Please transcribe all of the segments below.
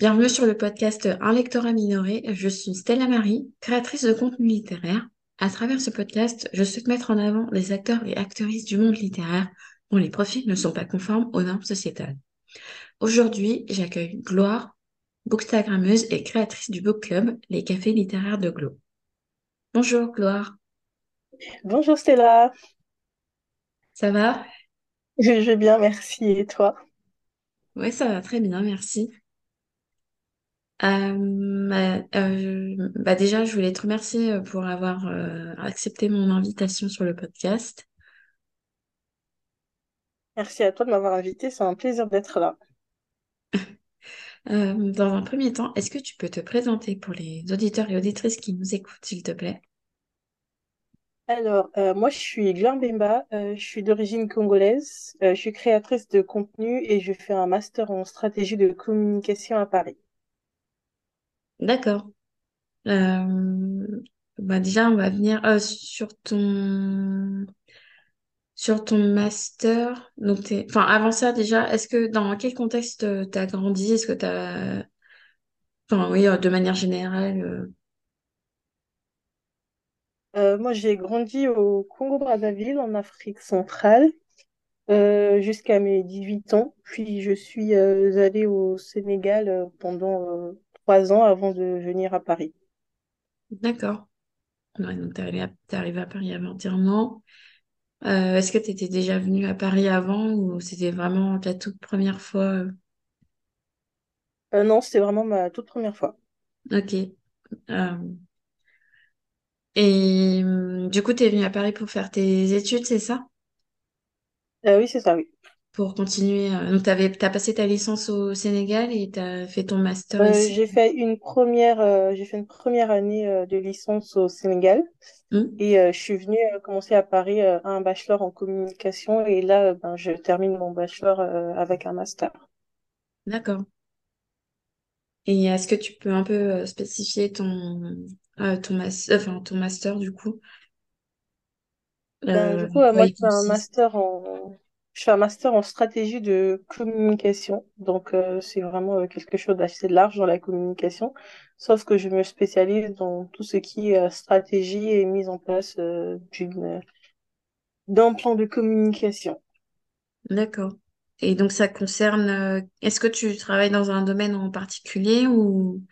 Bienvenue sur le podcast Un lectorat minoré. Je suis Stella Marie, créatrice de contenu littéraire. À travers ce podcast, je souhaite mettre en avant les acteurs et actrices du monde littéraire dont les profils ne sont pas conformes aux normes sociétales. Aujourd'hui, j'accueille Gloire, bookstagrammeuse et créatrice du book club Les Cafés littéraires de Glo. Bonjour Gloire. Bonjour Stella. Ça va? Je vais bien, merci. Et toi? Oui, ça va très bien, merci. Euh, bah, euh, bah déjà, je voulais te remercier euh, pour avoir accepté mon invitation sur le podcast. Merci à toi de m'avoir invité, c'est un plaisir d'être là. dans un premier temps, est-ce que tu peux te présenter pour les auditeurs et auditrices qui nous écoutent, s'il te plaît? Alors, moi, je suis Gloire Bemba, je suis d'origine congolaise, je suis créatrice de contenu et je fais un master en stratégie de communication à Paris. D'accord. bah déjà, on va venir sur ton sur ton master. Donc. Enfin, avant ça, déjà, est-ce que dans quel contexte tu as grandi? Est-ce que tu as... Enfin, oui, de manière générale. moi, j'ai grandi au Congo-Brazzaville, en Afrique centrale, jusqu'à mes 18 ans. Puis, je suis allée au Sénégal pendant trois ans avant de venir à Paris. D'accord. donc, tu es arrivé à Paris avant non. Euh, est-ce que tu étais déjà venue à Paris avant ou c'était vraiment ta toute première fois? Euh? Euh, non, c'était vraiment ma toute première fois. Ok. Et du coup, tu es venue à Paris pour faire tes études, c'est ça? oui, c'est ça, oui. Pour continuer. donc, tu as passé ta licence au Sénégal et tu as fait ton master ici? j'ai fait une première, j'ai fait une première année de licence au Sénégal. Mmh. Et je suis venue commencer à Paris un bachelor en communication et là, ben, je termine mon bachelor avec un master. D'accord. Et est-ce que tu peux un peu spécifier ton, ton, enfin, ton master du coup? Ben, du coup, moi, je fais un master en, je fais un master en stratégie de communication. Donc, c'est vraiment quelque chose d'assez large dans la communication. Sauf que je me spécialise dans tout ce qui est stratégie et mise en place d'une, d'un plan de communication. D'accord. Et donc, ça concerne, est-ce que tu travailles dans un domaine en particulier ou?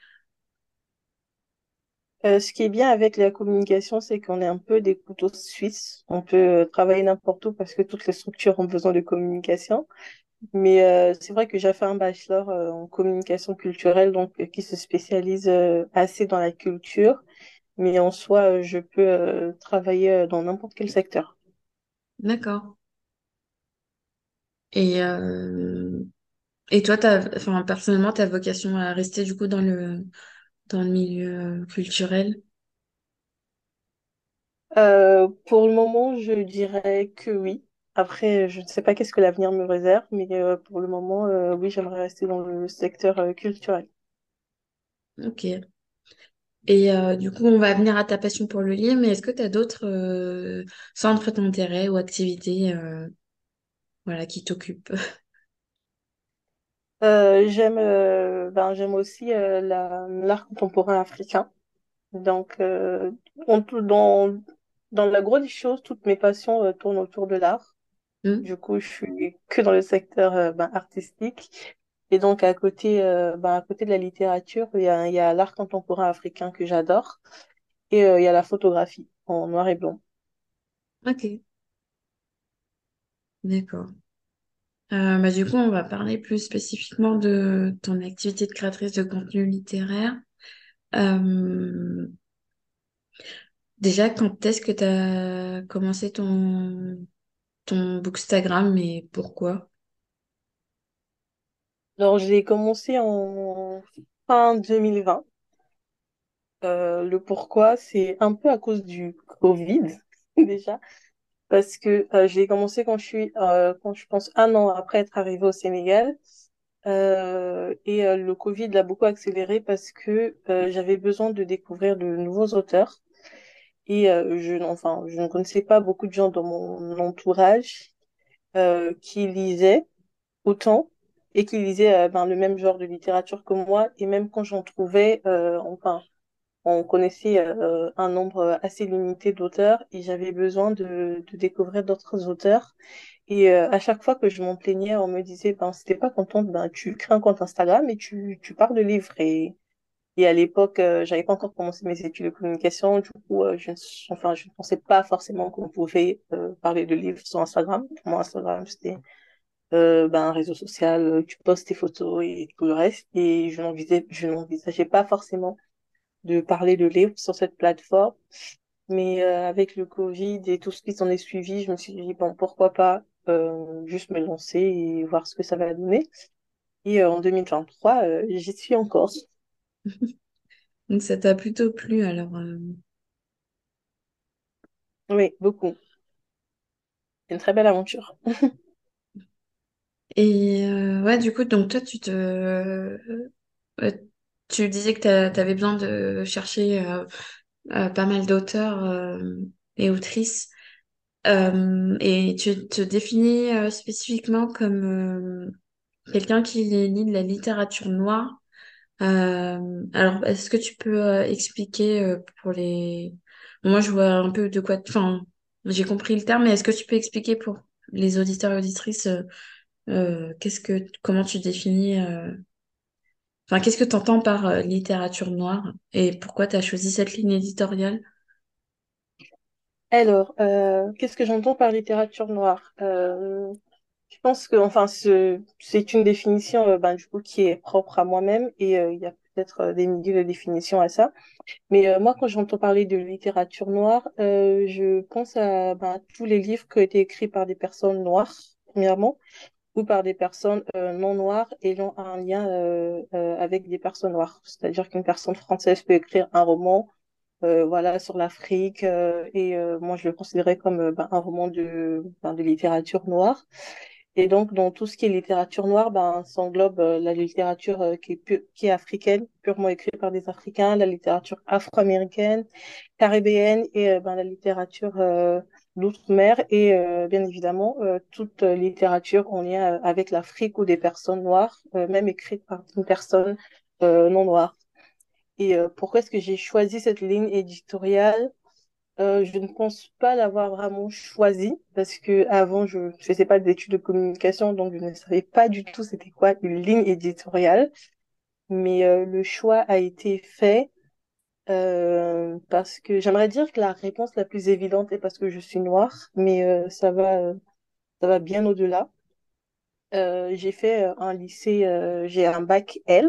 Euh, ce qui est bien avec la communication, c'est qu'on est un peu des couteaux suisses. On peut euh, travailler n'importe où parce que toutes les structures ont besoin de communication. Mais euh, c'est vrai que j'ai fait un bachelor en communication culturelle, donc qui se spécialise assez dans la culture. Mais en soi, je peux travailler dans n'importe quel secteur. D'accord. Et, et toi, enfin, personnellement, ta vocation à rester du coup dans le, dans le milieu culturel? Euh, pour le moment, je dirais que oui. Après, je ne sais pas qu'est-ce que l'avenir me réserve, mais euh, pour le moment, euh, oui, j'aimerais rester dans le secteur culturel. Ok. Et du coup, on va venir à ta passion pour le livre, mais est-ce que tu as d'autres centres d'intérêt ou activités voilà, qui t'occupent? j'aime ben, j'aime aussi l'art contemporain africain. Donc, dans, dans la grosse des choses, toutes mes passions tournent autour de l'art. Mmh. Du coup, je suis que dans le secteur ben, artistique. Et donc, à côté, ben, à côté de la littérature, il y a, il y a l'art contemporain africain que j'adore. Et il y a la photographie en noir et blanc. Ok. D'accord. Euh, bah, du coup, on va parler plus spécifiquement de ton activité de créatrice de contenu littéraire. Euh, déjà, quand est-ce que tu as commencé ton, ton Bookstagram et pourquoi? Alors, j'ai commencé en fin 2020. Euh, le pourquoi, c'est un peu à cause du Covid, déjà parce que euh, j'ai commencé quand je suis, euh, quand je pense un an après être arrivée au Sénégal. Euh, et euh, le Covid l'a beaucoup accéléré parce que euh, j'avais besoin de découvrir de nouveaux auteurs. Et je, enfin, je ne connaissais pas beaucoup de gens dans mon entourage qui lisaient autant. et qui lisaient ben, le même genre de littérature que moi. Et même quand j'en trouvais, enfin, on connaissait un nombre assez limité d'auteurs et j'avais besoin de, de découvrir d'autres auteurs. Et à chaque fois que je m'en plaignais, on me disait, ben, si pas contente, ben, tu crées un compte Instagram et tu, tu parles de livres. Et et à l'époque, euh, j'avais pas encore commencé mes études de communication. Du coup, euh, je, enfin, je ne pensais pas forcément qu'on pouvait euh, parler de livres sur Instagram. Pour moi, Instagram, c'était ben, un réseau social. Tu postes tes photos et tout le reste. Et je je n'envisageais pas forcément de parler de livres sur cette plateforme. Mais avec le Covid et tout ce qui s'en est suivi, je me suis dit, bon, pourquoi pas juste me lancer et voir ce que ça va donner. Et en 2023, j'y suis encore. Donc ça t'a plutôt plu alors. Euh? Oui, beaucoup. C'est une très belle aventure. Et euh, ouais, du coup, donc toi, tu te, euh, tu disais que tu avais besoin de chercher pas mal d'auteurs et autrices. et tu te définis spécifiquement comme quelqu'un qui lit de la littérature noire. Euh, alors, est-ce que tu peux euh, expliquer euh, pour les... Moi, je vois un peu de quoi... Enfin, j'ai compris le terme, mais est-ce que tu peux expliquer pour les auditeurs et auditrices qu'est-ce que... comment tu définis... Enfin, qu'est-ce que tu entends par littérature noire et pourquoi tu as choisi cette ligne éditoriale? Alors, qu'est-ce que j'entends par littérature noire? Je pense que, enfin, c'est une définition, ben, du coup, qui est propre à moi-même et euh, il y a peut-être euh, des milliers de définitions à ça. Mais moi, quand j'entends parler de littérature noire, je pense à ben, tous les livres qui ont été écrits par des personnes noires, premièrement, par des personnes non noires ayant un lien avec des personnes noires. C'est-à-dire qu'une personne française peut écrire un roman, voilà, sur l'Afrique, et moi, je le considérais comme ben, un roman de, ben, de littérature noire. Et donc, dans tout ce qui est littérature noire, ben, s'englobe euh, la littérature euh, qui, est qui est africaine, purement écrite par des Africains, la littérature afro-américaine, caribéenne et euh, ben, la littérature d'outre-mer et bien évidemment toute littérature en lien avec l'Afrique ou des personnes noires, même écrite par une personne non noire. Et pourquoi est-ce que j'ai choisi cette ligne éditoriale? Euh, je ne pense pas l'avoir vraiment choisi parce que avant je ne faisais pas d'études de communication donc je ne savais pas du tout c'était quoi une ligne éditoriale. Mais euh, le choix a été fait euh, parce que j'aimerais dire que la réponse la plus évidente est parce que je suis noire, mais ça va ça va bien au-delà. j'ai fait un lycée, j'ai un bac L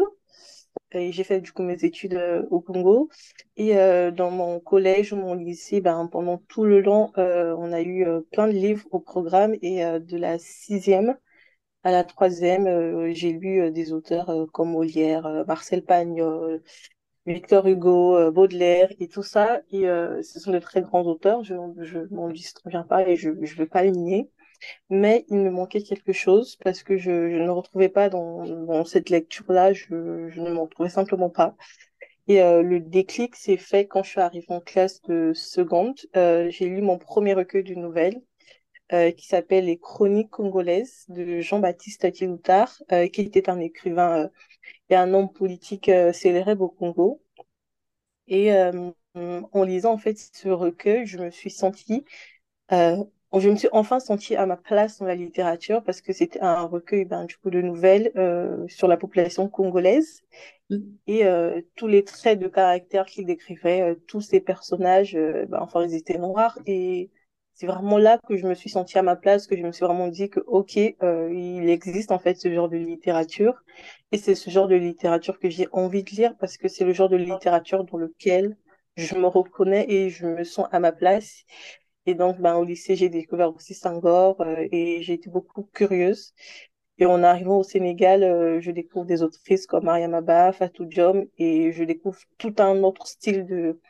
et j'ai fait du coup mes études euh, au Congo. Et euh, dans mon collège mon lycée, ben, pendant tout le long, euh, on a eu plein de livres au programme. Et de la sixième à la troisième, j'ai lu des auteurs comme Molière, Marcel Pagnol, Victor Hugo, Baudelaire et tout ça. Et ce sont de très grands auteurs. Je ne m'en viens pas et je ne veux pas les nier mais il me manquait quelque chose parce que je, ne me retrouvais pas dans, cette lecture-là, je, ne m'en retrouvais simplement pas. Et euh, le déclic s'est fait quand je suis arrivée en classe de seconde. Euh, j'ai lu mon premier recueil de nouvelles euh, qui s'appelle Les Chroniques congolaises de Jean-Baptiste Kiloutard, qui était un écrivain et un homme politique célèbre au Congo. Et en lisant en fait ce recueil, je me suis sentie je me suis enfin sentie à ma place dans la littérature parce que c'était un recueil ben, du coup de nouvelles euh, sur la population congolaise mm. et euh, tous les traits de caractère qu'il décrivait, euh, tous ces personnages, ben, enfin ils étaient noirs et c'est vraiment là que je me suis sentie à ma place, que je me suis vraiment dit que ok, il existe en fait ce genre de littérature et c'est ce genre de littérature que j'ai envie de lire parce que c'est le genre de littérature dans lequel je me reconnais et je me sens à ma place et donc, ben, au lycée, j'ai découvert aussi Sangor euh, et j'ai été beaucoup curieuse. Et en arrivant au Sénégal, euh, je découvre des autrices comme Mariam Abba, Fatou Diom, et je découvre tout un autre style de,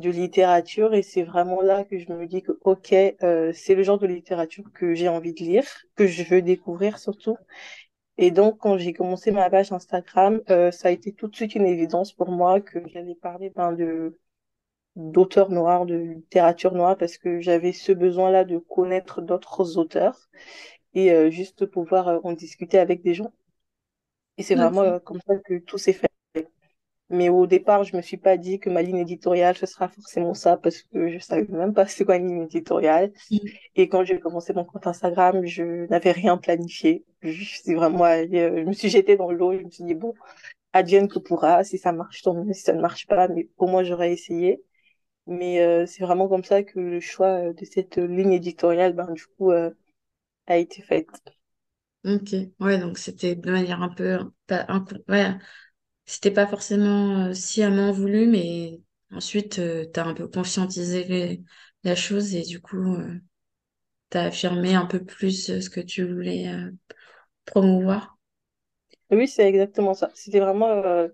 de littérature. Et c'est vraiment là que je me dis que, OK, euh, c'est le genre de littérature que j'ai envie de lire, que je veux découvrir surtout. Et donc, quand j'ai commencé ma page Instagram, ça a été tout de suite une évidence pour moi que j'allais parler ben, de d'auteurs noirs, de littérature noire, parce que j'avais ce besoin-là de connaître d'autres auteurs et euh, juste pouvoir euh, en discuter avec des gens. Et c'est vraiment euh, comme ça que tout s'est fait. Mais au départ, je me suis pas dit que ma ligne éditoriale, ce sera forcément ça, parce que je savais même pas c'est quoi une ligne éditoriale. Mm. Et quand j'ai commencé mon compte Instagram, je n'avais rien planifié. Je suis vraiment euh, je me suis jetée dans l'eau, je me suis dit, bon, advienne que pourra, si ça marche, tant mieux, si ça ne marche pas, mais au moins j'aurais essayé. Mais euh, c'est vraiment comme ça que le choix euh, de cette ligne éditoriale, ben, du coup, euh, a été fait. Ok. Ouais, donc c'était de manière un peu, pas, un, ouais, c'était pas forcément euh, sciemment voulu, mais ensuite, tu t'as un peu conscientisé la chose et du coup, euh, t'as affirmé un peu plus euh, ce que tu voulais euh, promouvoir. Oui, c'est exactement ça. C'était vraiment, euh,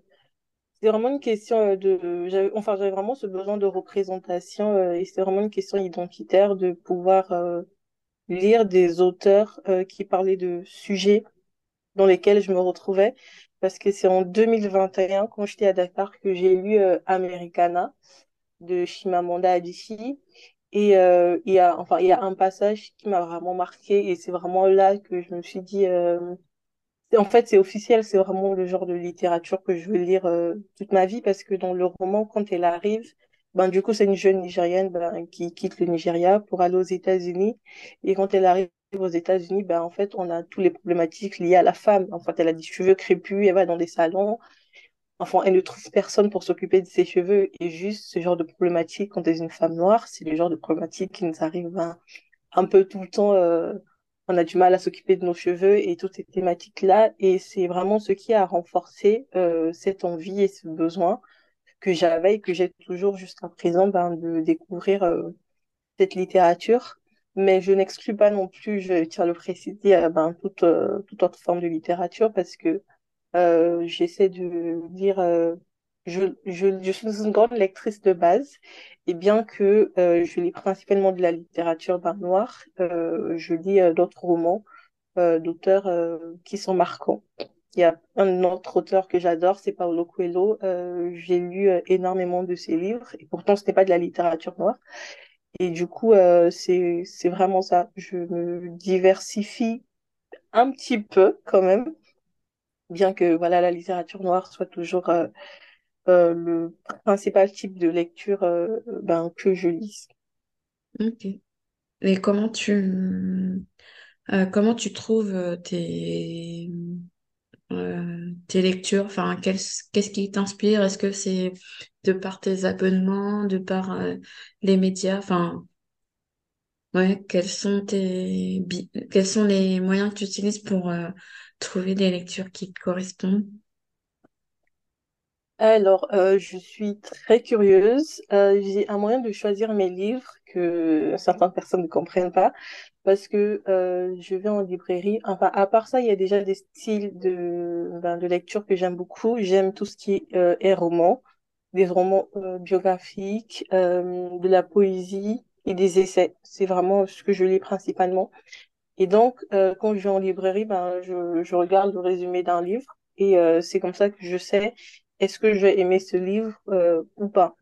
vraiment une question euh, de, enfin, j'avais vraiment ce besoin de représentation euh, et c'était vraiment une question identitaire de pouvoir euh, lire des auteurs euh, qui parlaient de sujets dans lesquels je me retrouvais. Parce que c'est en 2021, quand j'étais à Dakar, que j'ai lu euh, Americana de Chimamanda Adichie. Et euh, il y a, enfin, il y a un passage qui m'a vraiment marqué et c'est vraiment là que je me suis dit, euh, en fait, c'est officiel, c'est vraiment le genre de littérature que je veux lire toute ma vie parce que dans le roman, quand elle arrive, ben, du coup, c'est une jeune Nigérienne ben, qui quitte le Nigeria pour aller aux États-Unis. Et quand elle arrive aux États-Unis, ben, en fait, on a toutes les problématiques liées à la femme. En elle a des cheveux crépus, elle va dans des salons. Enfin, elle ne trouve personne pour s'occuper de ses cheveux. Et juste ce genre de problématique, quand elle est une femme noire, c'est le genre de problématique qui nous arrive ben, un peu tout le temps. euh, on a du mal à s'occuper de nos cheveux et toutes ces thématiques-là. Et c'est vraiment ce qui a renforcé euh, cette envie et ce besoin que j'avais et que j'ai toujours jusqu'à présent ben, de découvrir euh, cette littérature. Mais je n'exclus pas non plus, je tiens à le préciser, ben, toute, euh, toute autre forme de littérature parce que euh, j'essaie de lire. euh, je, je, je suis une grande lectrice de base, et bien que euh, je lis principalement de la littérature ben, noire, je lis d'autres romans d'auteurs qui sont marquants. Il y a un autre auteur que j'adore, c'est Paulo Coelho. J'ai lu énormément de ses livres, et pourtant ce n'est pas de la littérature noire. Et du coup, euh, c'est c'est vraiment ça. Je me diversifie un petit peu quand même bien que voilà la littérature noire soit toujours euh, euh, le principal type de lecture euh, ben, que je lis. Ok. Et comment tu, euh, comment tu trouves euh, tes, euh, tes lectures? Enfin, qu'est-ce, qui t'inspire? Est-ce que c'est de par tes abonnements, de par euh, les médias? Enfin, ouais, quels sont tes, quels sont les moyens que tu utilises pour euh, trouver des lectures qui te correspondent? Alors, je suis très curieuse. J'ai un moyen de choisir mes livres que certaines personnes ne comprennent pas parce que euh, je vais en librairie. Enfin, à part ça, il y a déjà des styles de, ben, de lecture que j'aime beaucoup. J'aime tout ce qui euh, est roman, des romans euh, biographiques, euh, de la poésie et des essais. C'est vraiment ce que je lis principalement. Et donc, euh, quand je vais en librairie, ben, je, je regarde le résumé d'un livre et euh, c'est comme ça que je sais est-ce que je vais aimer ce livre euh, ou pas.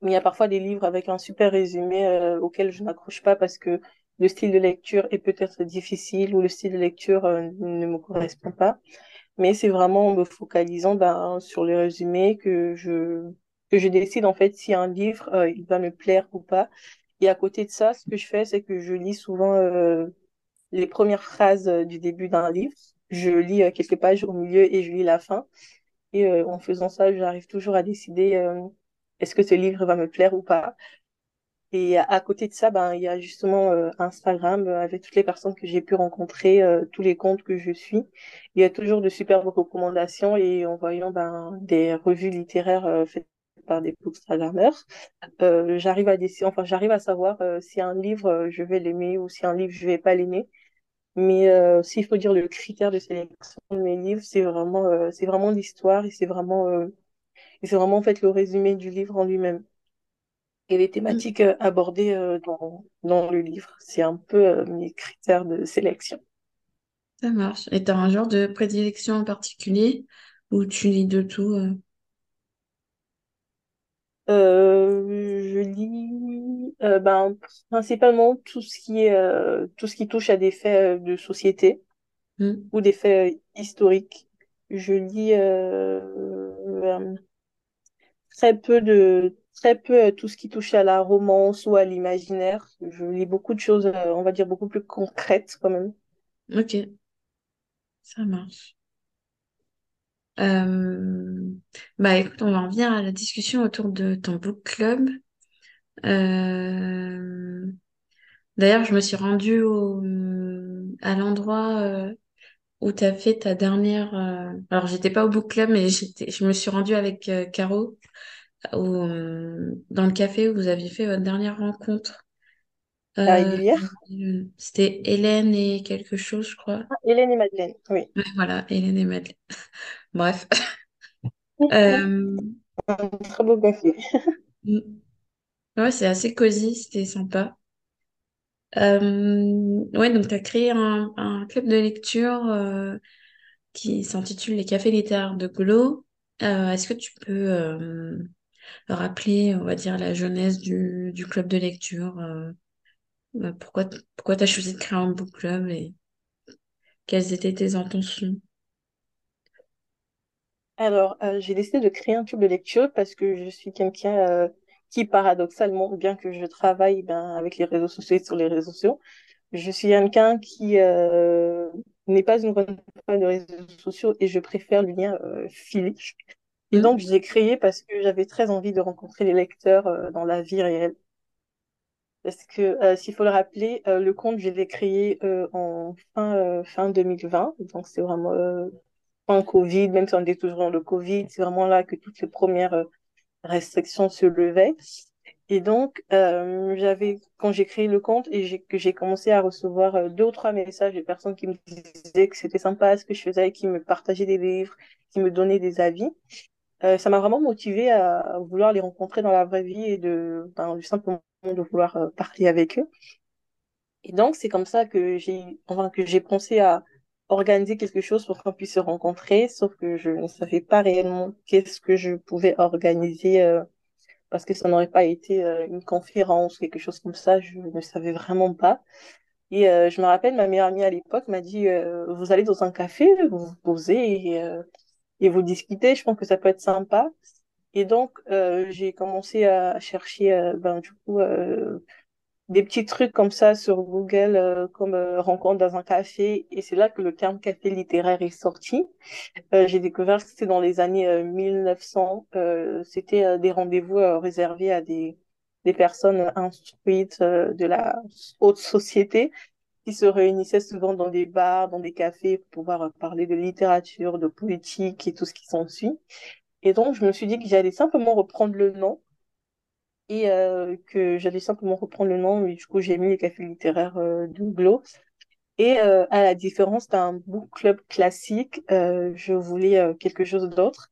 Mais il y a parfois des livres avec un super résumé euh, auquel je n'accroche pas parce que le style de lecture est peut-être difficile ou le style de lecture euh, ne me correspond pas. Mais c'est vraiment en me focalisant ben, sur les résumés que je que je décide en fait si un livre euh, il va me plaire ou pas. Et à côté de ça, ce que je fais, c'est que je lis souvent euh, les premières phrases du début d'un livre. Je lis quelques pages au milieu et je lis la fin. Et en faisant ça, j'arrive toujours à décider est-ce que ce livre va me plaire ou pas. Et à, côté de ça, ben, il y a justement euh, Instagram euh, avec toutes les personnes que j'ai pu rencontrer, euh, tous les comptes que je suis. Il y a toujours de superbes recommandations et en voyant ben, des revues littéraires euh, faites par des Instagrammeurs, euh, j'arrive à décider, enfin j'arrive à savoir euh, si un livre je vais l'aimer ou si un livre je vais pas l'aimer. Mais s'il faut dire le critère de sélection de mes livres, c'est vraiment, c'est vraiment l'histoire et c'est vraiment, c'est vraiment en fait le résumé du livre en lui-même et les thématiques euh, abordées euh, dans, dans le livre. C'est un peu euh, mes critères de sélection. Ça marche. Et t'as un genre de prédilection en particulier ou tu lis de tout? euh? Euh, je lis euh, ben, principalement tout ce qui est, tout ce qui touche à des faits de société Mm, ou des faits historiques. Je lis très peu de très peu euh, tout ce qui touche à la romance ou à l'imaginaire. Je lis beaucoup de choses, euh, on va dire beaucoup plus concrètes quand même. Ok, ça marche. Euh, bah écoute, on va en venir à la discussion autour de ton book club. D'ailleurs, je me suis rendue au, à l'endroit où tu as fait ta dernière. Alors, j'étais pas au book club, mais je me suis rendue avec Caro au, euh, dans le café où vous aviez fait votre dernière rencontre. La Euh, c'était Hélène et quelque chose, je crois. Ah, Hélène et Madeleine, oui. Ouais, voilà, Hélène et Madeleine. Bref. Euh, Un très beau café. ouais, c'est assez cosy, c'était sympa. Euh, ouais, donc tu as créé un, un club de lecture euh, qui s'intitule Les Cafés littéraires de Glo. Euh, est-ce que tu peux euh, rappeler, on va dire, la jeunesse du, club de lecture euh, euh, pourquoi tu as choisi de créer un book club et quelles étaient tes intentions? Alors, euh, j'ai décidé de créer un club de lecture parce que je suis quelqu'un qui, paradoxalement, bien que je travaille ben, avec les réseaux sociaux et sur les réseaux sociaux, je suis quelqu'un qui n'est pas une grande fan de réseaux sociaux et je préfère le lien physique. Et Hmm, donc, je l'ai créé parce que j'avais très envie de rencontrer les lecteurs euh, dans la vie réelle. Parce que, euh, s'il faut le rappeler, euh, le compte, je l'ai créé en fin, euh, fin 2020. Donc, c'est vraiment fin Covid, même si on est toujours dans le Covid, c'est vraiment là que toutes les premières restrictions se levaient. Et donc, euh, j'avais, quand j'ai créé le compte et j'ai, que j'ai commencé à recevoir deux ou trois messages de personnes qui me disaient que c'était sympa ce que je faisais, qui me partageaient des livres, qui me donnaient des avis, euh, ça m'a vraiment motivée à vouloir les rencontrer dans la vraie vie et de, ben, simplement de vouloir euh, parler avec eux. Et donc, c'est comme ça que j'ai, enfin, que j'ai pensé à organiser quelque chose pour qu'on puisse se rencontrer, sauf que je ne savais pas réellement qu'est-ce que je pouvais organiser, euh, parce que ça n'aurait pas été euh, une conférence, quelque chose comme ça, je ne savais vraiment pas. Et euh, je me rappelle, ma meilleure amie à l'époque m'a dit, vous allez dans un café, vous vous posez et, et vous discutez, je pense que ça peut être sympa. Et donc, euh, j'ai commencé à chercher, euh, ben, du coup, euh, des petits trucs comme ça sur Google, euh, comme euh, rencontre dans un café. Et c'est là que le terme café littéraire est sorti. J'ai découvert que c'était dans les années euh, 1900. Euh, c'était des rendez-vous réservés à des, des personnes instruites de la haute société qui se réunissaient souvent dans des bars, dans des cafés pour pouvoir euh, parler de littérature, de politique et tout ce qui s'ensuit. Et donc, je me suis dit que j'allais simplement reprendre le nom et euh, que j'allais simplement reprendre le nom. Et du coup, j'ai mis les cafés littéraires euh, de Glo. Et euh, à la différence d'un book club classique, je voulais quelque chose d'autre.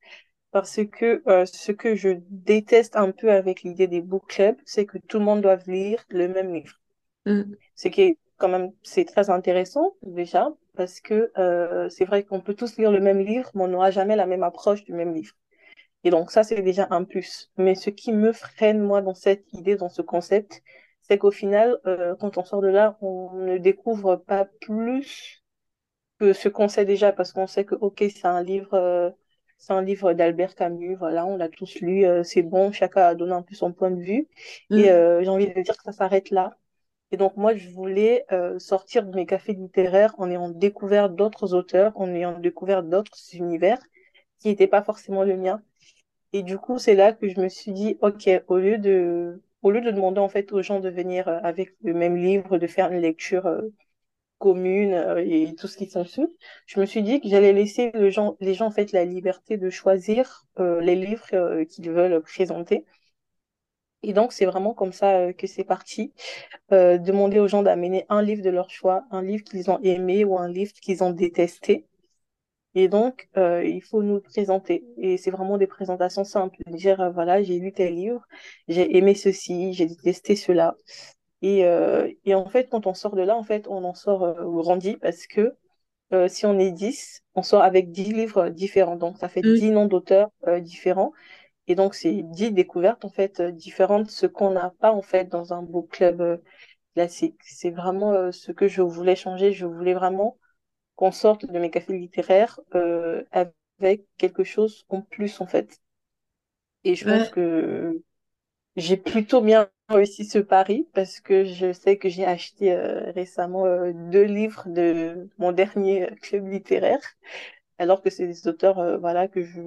Parce que ce que je déteste un peu avec l'idée des book clubs, c'est que tout le monde doit lire le même livre. hmm, Ce qui est quand même, c'est très intéressant déjà, parce que euh, c'est vrai qu'on peut tous lire le même livre, mais on n'aura jamais la même approche du même livre. Et donc ça, c'est déjà un plus. Mais ce qui me freine, moi, dans cette idée, dans ce concept, c'est qu'au final, euh, quand on sort de là, on ne découvre pas plus que ce qu'on sait déjà, parce qu'on sait que, ok, c'est un livre, euh, c'est un livre d'Albert Camus, voilà, on l'a tous lu, euh, c'est bon, chacun a donné un peu son point de vue. Et euh, j'ai envie de dire que ça s'arrête là. Et donc moi, je voulais euh, sortir de mes cafés littéraires en ayant découvert d'autres auteurs, en ayant découvert d'autres univers qui n'étaient pas forcément le mien. Et du coup, c'est là que je me suis dit, OK, au lieu de, au lieu de demander en fait aux gens de venir euh, avec le même livre, de faire une lecture euh, commune euh, et tout ce qui s'ensuit, je me suis dit que j'allais laisser les gens, les gens en fait la liberté de choisir les livres qu'ils veulent présenter. Et donc, c'est vraiment comme ça euh, que c'est parti. Euh, demander aux gens d'amener un livre de leur choix, un livre qu'ils ont aimé ou un livre qu'ils ont détesté. Et donc, euh, il faut nous présenter. Et c'est vraiment des présentations simples. Dire, voilà, j'ai lu tel livre, j'ai aimé ceci, j'ai détesté cela. Et, et en fait, quand on sort de là, en fait, on en sort grandi parce que si on est 10 on sort avec 10 livres différents. Donc, ça fait hmm. 10 noms d'auteurs différents. Et donc, c'est 10 découvertes, en fait, euh, différentes, ce qu'on n'a pas, en fait, dans un book club euh, classique. C'est vraiment euh, ce que je voulais changer. Je voulais vraiment qu'on sorte de mes cafés littéraires euh, avec quelque chose en plus, en fait. Et je pense que j'ai plutôt bien réussi ce pari parce que je sais que j'ai acheté euh, récemment deux livres de mon dernier club littéraire alors que c'est des auteurs euh, voilà que je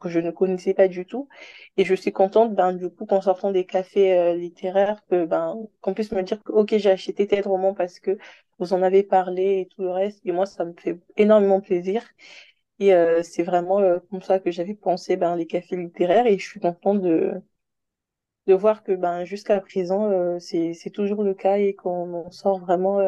que je ne connaissais pas du tout. Et je suis contente ben du coup qu'en sortant des cafés euh, littéraires que ben qu'on puisse me dire que ok j'ai acheté tel roman parce que vous en avez parlé et tout le reste. Et moi ça me fait énormément plaisir. Et euh, c'est vraiment euh, comme ça que j'avais pensé ben les cafés littéraires. Et je suis contente de de voir que ben jusqu'à présent euh, c'est c'est toujours le cas et qu'on sort vraiment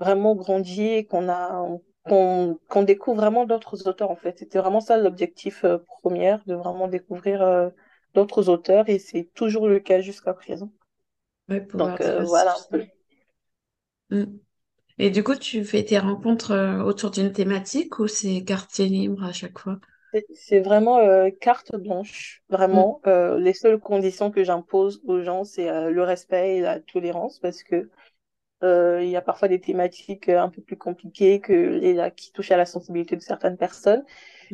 vraiment grandi et qu'on a qu'on découvre vraiment d'autres auteurs en fait. C'était vraiment ça l'objectif euh, premier, de vraiment découvrir euh, d'autres auteurs et c'est toujours le cas jusqu'à présent. ouais, pouvoir Donc euh, voilà un peu. Mm. Et du coup, tu fais tes rencontres autour d'une thématique ou c'est quartier libre à chaque fois? C'est vraiment carte blanche, Mm. vraiment. Euh, les seules conditions que j'impose aux gens, c'est le respect et la tolérance parce que il y a parfois des thématiques euh, un peu plus compliquées que les, là, qui touchent à la sensibilité de certaines personnes.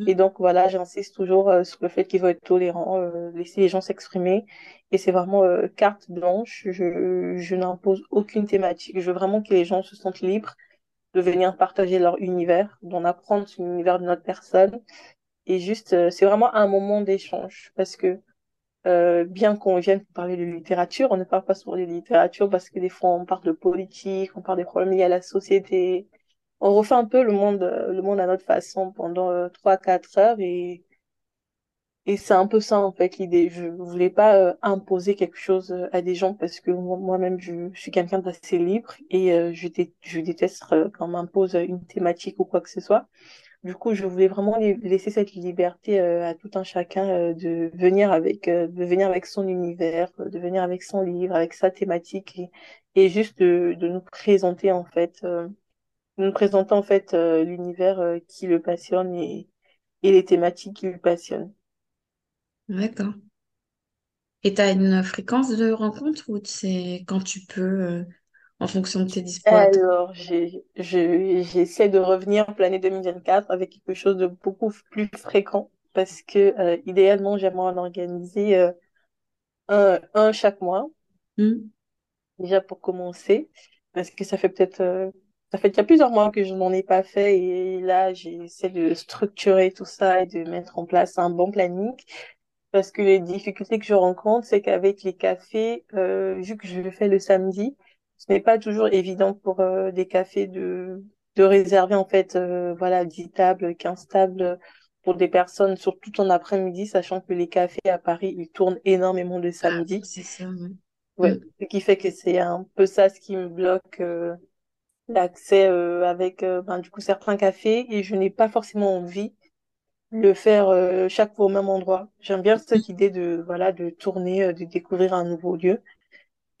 Et Mm. donc voilà, j'insiste toujours euh, sur le fait qu'il faut être tolérant, euh, laisser les gens s'exprimer. Et c'est vraiment euh, carte blanche. Je, je n'impose aucune thématique. Je veux vraiment que les gens se sentent libres de venir partager leur univers, d'en apprendre sur l'univers de notre personne. Et juste, euh, c'est vraiment un moment d'échange parce que euh, bien qu'on vienne parler de littérature, on ne parle pas souvent de littérature parce que des fois on parle de politique, on parle des problèmes liés à la société. On refait un peu le monde, euh, le monde à notre façon pendant euh, trois, quatre heures et, et c'est un peu ça en fait l'idée. Je voulais pas imposer quelque chose à des gens parce que moi- moi-même je, suis quelqu'un d'assez libre et je déteste euh, quand on m'impose une thématique ou quoi que ce soit. Du coup, je voulais vraiment laisser cette liberté euh, à tout un chacun euh, de venir avec, euh, de venir avec son univers, de venir avec son livre, avec sa thématique et, juste de, nous présenter en fait, nous présenter en fait l'univers qui le passionne et, et les thématiques qui le passionnent. D'accord. Et tu as une fréquence de rencontre ou c'est quand tu peux, en fonction de tes toi? Alors, j'essaie de revenir pour l'année 2024 avec quelque chose de beaucoup plus fréquent parce que euh, idéalement, j'aimerais en organiser euh, un, un chaque mois. Mm. déjà pour commencer, parce que ça fait peut-être, euh, ça fait déjà plusieurs mois que je n'en ai pas fait et là, j'essaie de structurer tout ça et de mettre en place un bon planning. Parce que les difficultés que je rencontre, c'est qu'avec les cafés, euh, vu que je le fais le samedi, ce n'est pas toujours évident pour euh, des cafés de, de réserver en fait, euh, voilà, 10 tables, 15 tables pour des personnes, surtout en après-midi, sachant que les cafés à Paris, ils tournent énormément le Ah, samedi. c'est ça, ouais. Ouais, Mm. ce qui fait que c'est un peu ça ce qui me bloque euh, l'accès euh, avec euh, ben, du coup certains cafés et je n'ai pas forcément envie de le faire euh, chaque fois au même endroit. J'aime bien cette idée de voilà de tourner, euh, de découvrir un nouveau lieu.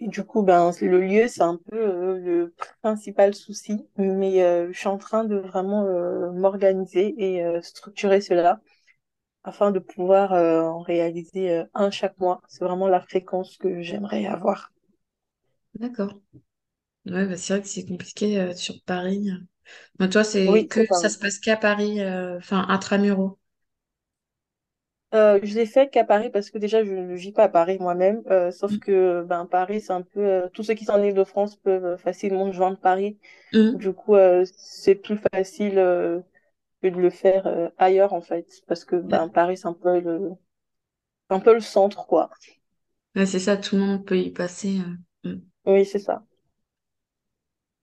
Du coup, ben le lieu c'est un peu euh, le principal souci, mais euh, je suis en train de vraiment euh, m'organiser et structurer cela afin de pouvoir en réaliser un chaque mois. C'est vraiment la fréquence que j'aimerais avoir. D'accord. Ouais, bah, c'est vrai que c'est compliqué sur Paris. Mais toi, c'est Oui, que ça. se passe qu'à Paris, enfin, intramuros. Euh, je l'ai fait qu'à Paris parce que déjà je ne vis pas à Paris moi-même, euh, sauf que ben Paris c'est un peu euh, tous ceux qui sont en Île-de-France peuvent euh, facilement joindre Paris. Mm. Du coup c'est plus facile que de le faire ailleurs en fait parce que ben Paris c'est un peu le un peu le centre quoi. Ouais, c'est ça, tout le monde peut y passer. Mm. Oui, c'est ça.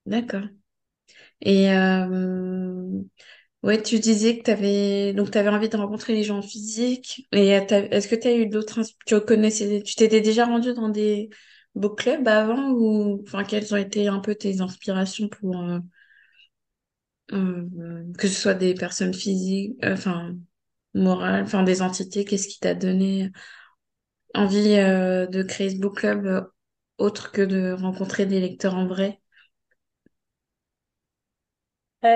D'accord. Et euh, ouais, tu disais que tu donc envie de rencontrer les gens en physique. Et est-ce que tu as eu d'autres tu tu t'étais déjà rendu dans des book clubs avant ou enfin quelles ont été un peu tes inspirations pour euh, euh, que ce soit des personnes physiques, euh, enfin morales, enfin des entités, qu'est-ce qui t'a donné envie de créer ce book club autre que de rencontrer des lecteurs en vrai?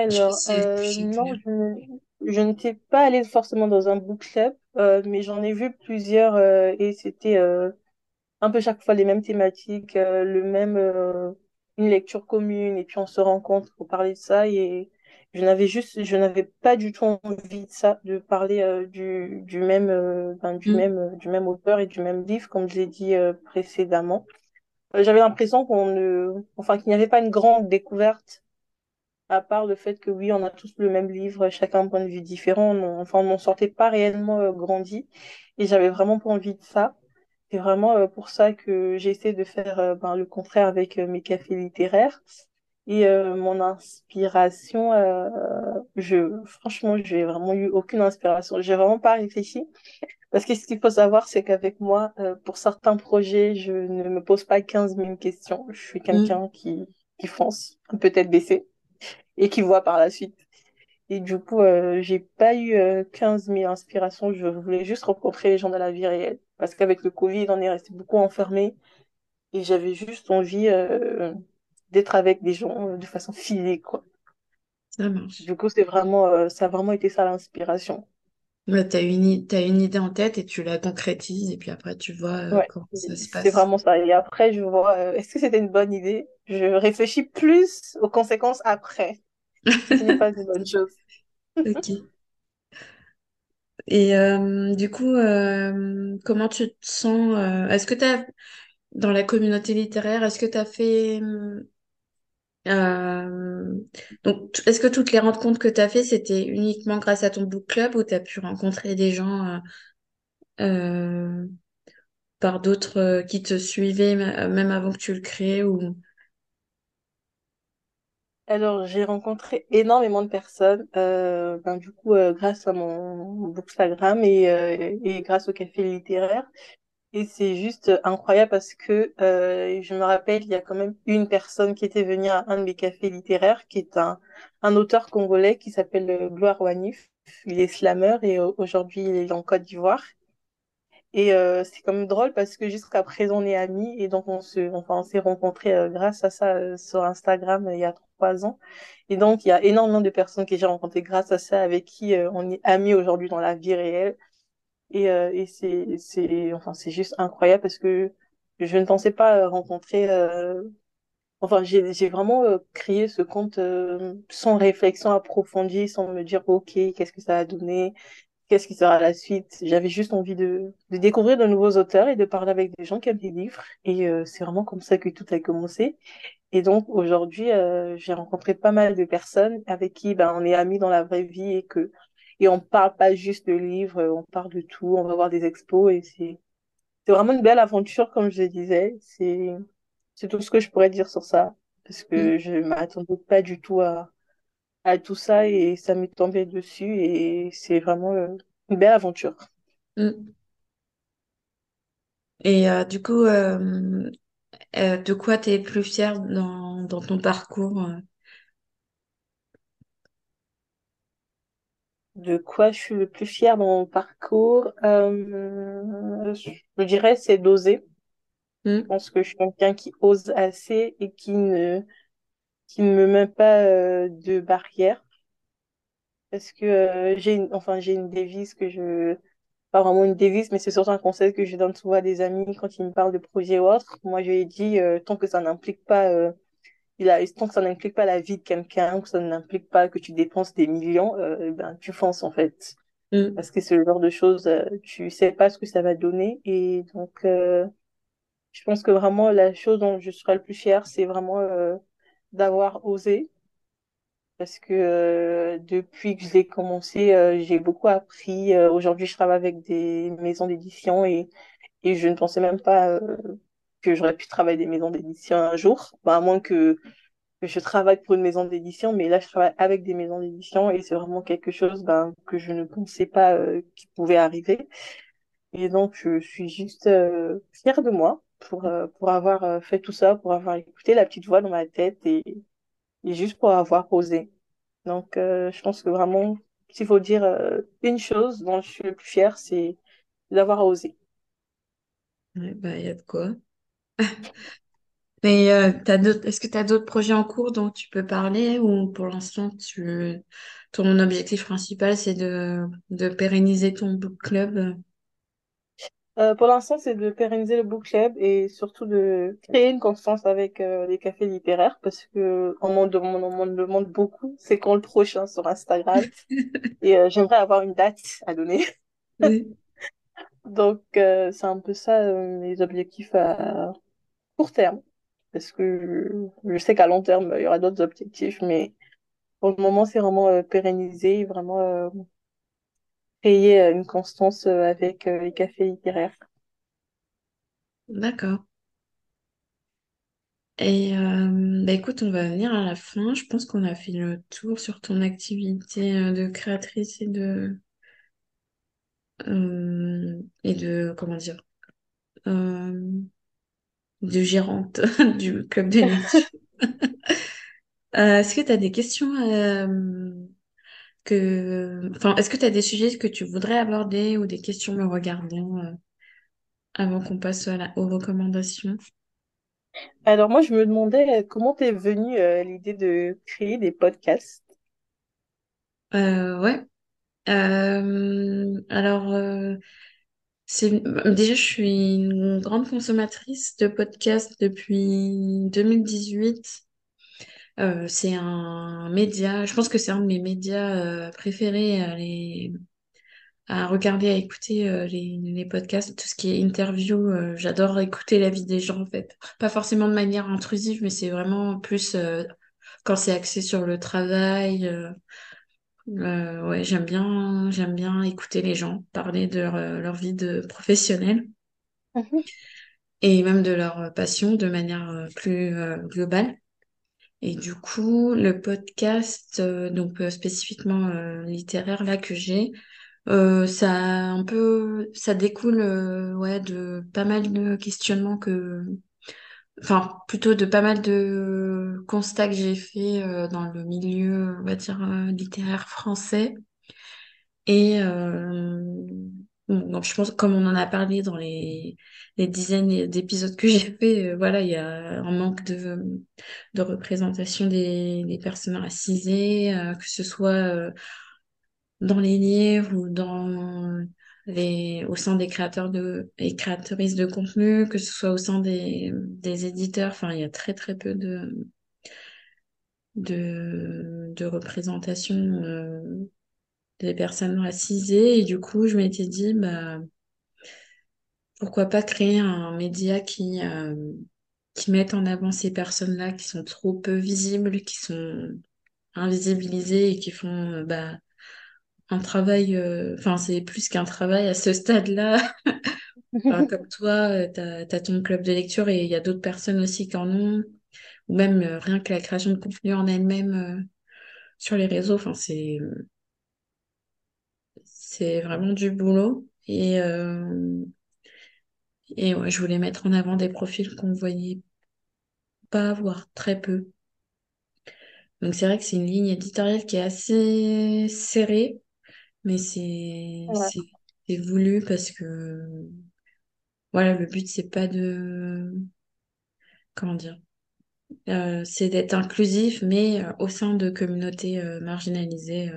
Je sais pas Alors, euh, non, je, ne- je n'étais pas allée forcément dans un book club, euh, mais j'en ai vu plusieurs euh, et c'était euh, un peu chaque fois les mêmes thématiques, euh, le même, euh, une lecture commune, et puis on se rencontre pour parler de ça. Et, Je n'avais juste, je n'avais pas du tout envie de ça, de parler euh, du, du même, ben, du Mm. même, du même auteur et du même livre, comme je l'ai dit euh, précédemment. J'avais l'impression qu'on ne, enfin, qu'il n'y avait pas une grande découverte, à part le fait que oui, on a tous le même livre, chacun un point de vue différent. On- enfin, on n'en sortait pas réellement euh, grandi, et j'avais vraiment pas envie de ça. C'est vraiment euh, pour ça que j'ai essayé de faire euh, ben, le contraire avec mes cafés littéraires. Et euh, mon inspiration, euh, je, franchement, j'ai vraiment eu aucune inspiration. J'ai vraiment pas réfléchi. Parce que ce qu'il faut savoir, c'est qu'avec moi, euh, pour certains projets, je ne me pose pas quinze mille questions. Je suis Mm. quelqu'un qui, qui fonce, peut-être baissé, et qui voit par la suite. Et du coup, euh, j'ai pas eu euh, 15 000 inspirations. Je voulais juste rencontrer les gens de la vie réelle. Parce qu'avec le Covid, on est resté beaucoup enfermé. Et j'avais juste envie euh, d'être avec des gens euh, de façon physique, quoi. Ça marche. Du coup, c'est vraiment, euh, ça a vraiment été ça l'inspiration. Ouais, t'as une, i- t'as une idée en tête et tu la concrétises et puis après tu vois euh, Ouais, comment ça se c'est passe. vraiment ça. Et après, je vois, euh, est-ce que c'était une bonne idée? Je réfléchis plus aux conséquences après, ce n'est pas une bonne chose. Ok. Et euh, du coup, comment tu te sens est-ce que t'as dans la communauté littéraire, est-ce que tu as fait euh, donc est-ce que toutes les rencontres que tu as fait, c'était uniquement grâce à ton book club ou tu as pu rencontrer des gens euh, euh, par d'autres qui te suivaient même avant que tu le crées ou? Alors, j'ai rencontré énormément de personnes, ben, du coup, grâce à mon Bookstagram et, et grâce au café littéraire. Et c'est juste incroyable parce que euh, je me rappelle, il y a quand même une personne qui était venue à un de mes cafés littéraires, qui est un, un auteur congolais qui s'appelle euh, Gloire Wanif. Il est slameur et euh, aujourd'hui il est en Côte d'Ivoire. Et euh, c'est quand même drôle parce que jusqu'à présent on est amis et donc on s'est rencontrés euh, grâce à ça euh, sur Instagram euh, il y a trois ans. Et donc il y a énormément de personnes que j'ai rencontrées grâce à ça avec qui euh, on est amis aujourd'hui dans la vie réelle. Et, euh, et c'est, c'est, enfin, c'est juste incroyable parce que je ne pensais pas euh, rencontrer, euh, enfin, j'ai, j'ai vraiment euh, créé ce compte euh, sans réflexion approfondie, sans me dire, OK, qu'est-ce que ça va donner? Qu'est-ce qui sera la suite? J'avais juste envie de, de découvrir de nouveaux auteurs et de parler avec des gens qui aiment des livres. Et c'est vraiment comme ça que tout a commencé. Et donc aujourd'hui, j'ai rencontré pas mal de personnes avec qui ben, on est amis dans la vraie vie et que et on parle pas juste de livres, on parle de tout, on va voir des expos et c'est c'est vraiment une belle aventure comme je disais. C'est c'est tout ce que je pourrais dire sur ça parce Mm, que je m'attendais pas du tout à à tout ça et ça m'est tombé dessus et c'est vraiment euh, une belle aventure. mm. Et euh, du coup, euh, euh, de quoi tu es plus fière dans, dans ton parcours De quoi je suis le plus fière dans mon parcours, euh, je dirais c'est d'oser. Je Mm, pense que je suis quelqu'un qui ose assez et qui ne, qui ne me met pas euh, de barrière. Parce que euh, j'ai une, enfin, j'ai une devise que je, pas vraiment une devise, mais c'est surtout un conseil que je donne souvent à des amis quand ils me parlent de projets ou autres. Moi, je lui ai dit, tant que ça n'implique pas, il a, tant que ça n'implique pas la vie de quelqu'un, que ça n'implique pas que tu dépenses des millions, euh, ben, tu fonces, en fait. mm, Parce que c'est le genre de choses, euh, tu sais pas ce que ça va donner. Et donc, euh, je pense que vraiment, la chose dont je serai le plus fière, c'est vraiment, euh, d'avoir osé parce que euh, depuis que je l'ai commencé, euh, j'ai beaucoup appris. Euh, aujourd'hui, je travaille avec des maisons d'édition et, et je ne pensais même pas euh, que j'aurais pu travailler des maisons d'édition un jour, Bah, à moins que, je travaille pour une maison d'édition, mais là, je travaille avec des maisons d'édition et c'est vraiment quelque chose ben, que je ne pensais pas euh, qui pouvait arriver. Et donc, je suis juste euh, fière de moi pour, euh, pour avoir euh, fait tout ça, pour avoir écouté la petite voix dans ma tête et, juste pour avoir osé. Donc, euh, je pense que vraiment, s'il faut dire une chose dont je suis le plus fière, c'est d'avoir osé. bah, il y a de quoi. Mais euh, t'as d'autres, est-ce que tu as d'autres projets en cours dont tu peux parler ou pour l'instant tu ton objectif principal c'est de, de pérenniser ton book club? Euh, pour l'instant, c'est de pérenniser le book club et surtout de créer une constance avec euh, les cafés littéraires parce que on m'en demande, on m'en demande beaucoup. C'est quand le prochain sur Instagram et euh, j'aimerais avoir une date à donner. Oui. Donc, c'est un peu ça mes objectifs à court terme parce que je, sais qu'à long terme, il y aura d'autres objectifs, mais pour le moment, c'est vraiment euh, pérenniser, vraiment euh, créer euh, une constance avec les cafés littéraires. D'accord. Et bah écoute, on va venir à la fin. Je pense qu'on a fait le tour sur ton activité de créatrice et de et de comment dire de gérante du club de lecture. Euh, est-ce que tu as des questions euh, que enfin est-ce que tu as des sujets que tu voudrais aborder ou des questions me regardant euh, avant qu'on passe à la- aux recommandations? Alors moi, je me demandais comment t'es venue l'idée de créer des podcasts? Euh, ouais. Euh, alors, euh, c'est déjà, je suis une grande consommatrice de podcasts depuis 2018. Euh, c'est un média, je pense que c'est un de mes médias euh, préférés à, à regarder, à écouter euh, les, les podcasts, tout ce qui est interview. j'adore écouter la vie des gens en fait. Pas forcément de manière intrusive, mais c'est vraiment plus quand c'est axé sur le travail. Euh, ouais, j'aime bien, j'aime bien écouter les gens parler de leur, euh, leur vie de professionnelle Mhm. et même de leur euh, passion de manière plus euh, globale. Et du coup, le podcast, euh, donc spécifiquement littéraire là que j'ai, ça un peu, ça découle ouais de pas mal de questionnements que, enfin plutôt de pas mal de constats que j'ai fait euh, dans le milieu, on va dire euh, littéraire français. Et euh, donc je pense, comme on en a parlé dans les, dizaines d'épisodes que j'ai fait, euh, voilà, il y a un manque de, de représentation des, des personnes racisées, euh, que ce soit dans les livres ou dans au sein des créateurs de, et créatrices de contenu, que ce soit au sein des, des éditeurs. Enfin, il y a très très peu de, de, représentation. euh, des personnes racisées et du coup je m'étais dit bah pourquoi pas créer un média qui euh, qui mette en avant ces personnes-là qui sont trop peu visibles, qui sont invisibilisées et qui font bah un travail euh, enfin c'est plus qu'un travail à ce stade-là. Enfin, comme toi, euh, t'as, t'as ton club de lecture et il y a d'autres personnes aussi qui en ont, ou même euh, rien que la création de contenu en elle-même euh, sur les réseaux, enfin c'est c'est vraiment du boulot. Et, euh, Et ouais, je voulais mettre en avant des profils qu'on voyait pas, voire très peu. Donc c'est vrai que c'est une ligne éditoriale qui est assez serrée, mais c'est Ouais. voulu parce que voilà, le but c'est pas de comment dire, euh, c'est d'être inclusif, mais euh, au sein de communautés euh, marginalisées.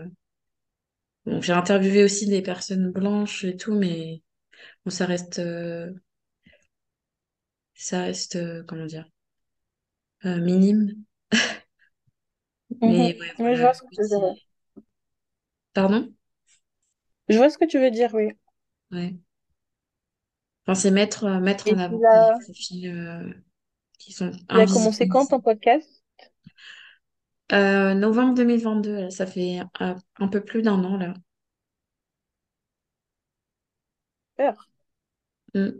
Bon, j'ai interviewé aussi des personnes blanches et tout, mais bon, ça reste ça reste comment dire minime. Mhm. Mais ouais, Oui, je vois ce que tu pardon? Je vois ce que tu veux dire, oui. Ouais. Enfin, c'est mettre, euh, mettre Et en avant des l'as, profils euh, qui sont tu as commencé quand ton podcast? Euh, novembre 2022, là, ça fait un peu plus d'un an là. Super. Mm.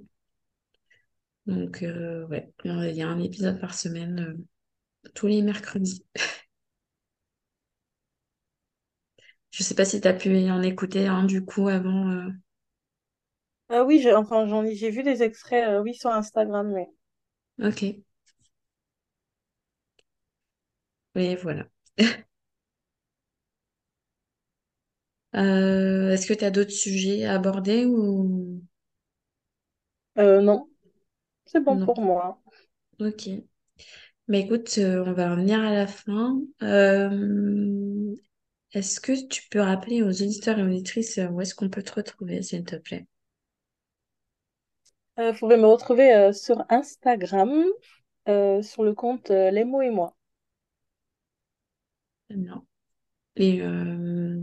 Donc, euh, ouais, il y a un épisode par semaine, tous les mercredis. Je sais pas si tu as pu en écouter un du coup avant. euh, Ah oui, j'ai, enfin, j'en ai, j'ai vu des extraits, euh, oui, sur Instagram, mais. Ok, oui, voilà. Euh, est-ce que tu as d'autres sujets à aborder ou? Euh, non, c'est bon non? pour moi. Ok. Mais écoute, euh, on va revenir à la fin. Euh, Est-ce que tu peux rappeler aux auditeurs et auditrices euh, où est-ce qu'on peut te retrouver, s'il te plaît? Euh, vous pouvez me retrouver euh, sur Instagram, euh, sur le compte euh, Les mots et moi. Non. Les, euh,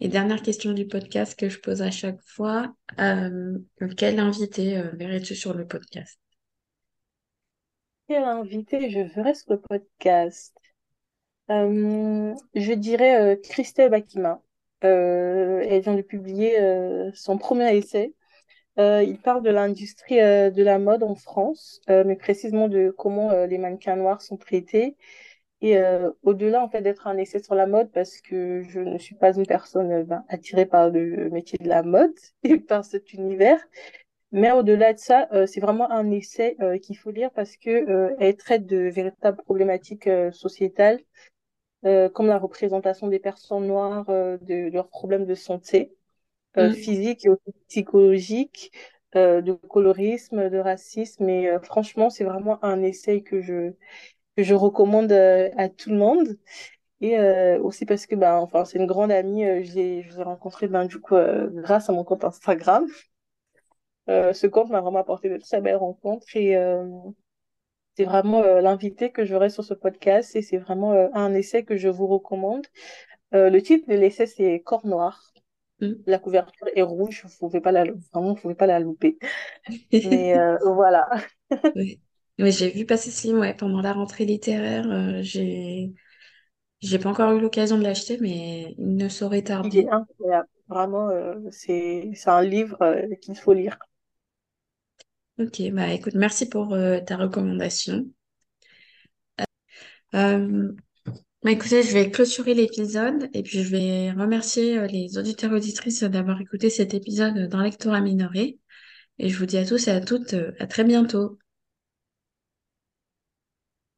les dernières questions du podcast que je pose à chaque fois, euh, quel invité euh, verrais-tu sur le podcast? Quel invité je ferai sur le podcast? Euh, je dirais euh, Christelle Bakima. Euh, elle vient de publier son premier essai. Il parle de l'industrie de la mode en France, mais précisément de comment les mannequins noirs sont traités. Et au-delà en fait d'être un essai sur la mode, parce que je ne suis pas une personne ben, attirée par le métier de la mode et par cet univers, mais au-delà de ça, c'est vraiment un essai qu'il faut lire parce que elle traite de véritables problématiques sociétales euh, comme la représentation des personnes noires, euh, de, leurs problèmes de santé euh, Mm, physique et aussi psychologique, de colorisme, de racisme. Et franchement, c'est vraiment un essai que je, que je recommande à tout le monde. Et aussi parce que ben, enfin, c'est une grande amie, je je l'ai rencontrée ben, du coup, grâce à mon compte Instagram. Ce compte m'a vraiment apporté de très belles rencontres et c'est vraiment euh, l'invité que j'aurai sur ce podcast et c'est vraiment euh, un essai que je vous recommande. Euh, le titre de l'essai, c'est Corps noir. mm. La couverture est rouge, vous pouvez pas la, vraiment, vous pouvez pas la louper. Mais voilà. Oui. Oui, j'ai vu passer ce livre ouais, pendant la rentrée littéraire. j'ai j'ai pas encore eu l'occasion de l'acheter, mais il ne saurait Il est tarder. incroyable. Vraiment, c'est, c'est un livre qu'il faut lire. Ok, bah écoute, merci pour euh, ta recommandation. Euh, bah, écoutez, je vais clôturer l'épisode et puis je vais remercier euh, les auditeurs et auditrices d'avoir écouté cet épisode dans Lectorat Minoré. Et je vous dis à tous et à toutes euh, à très bientôt.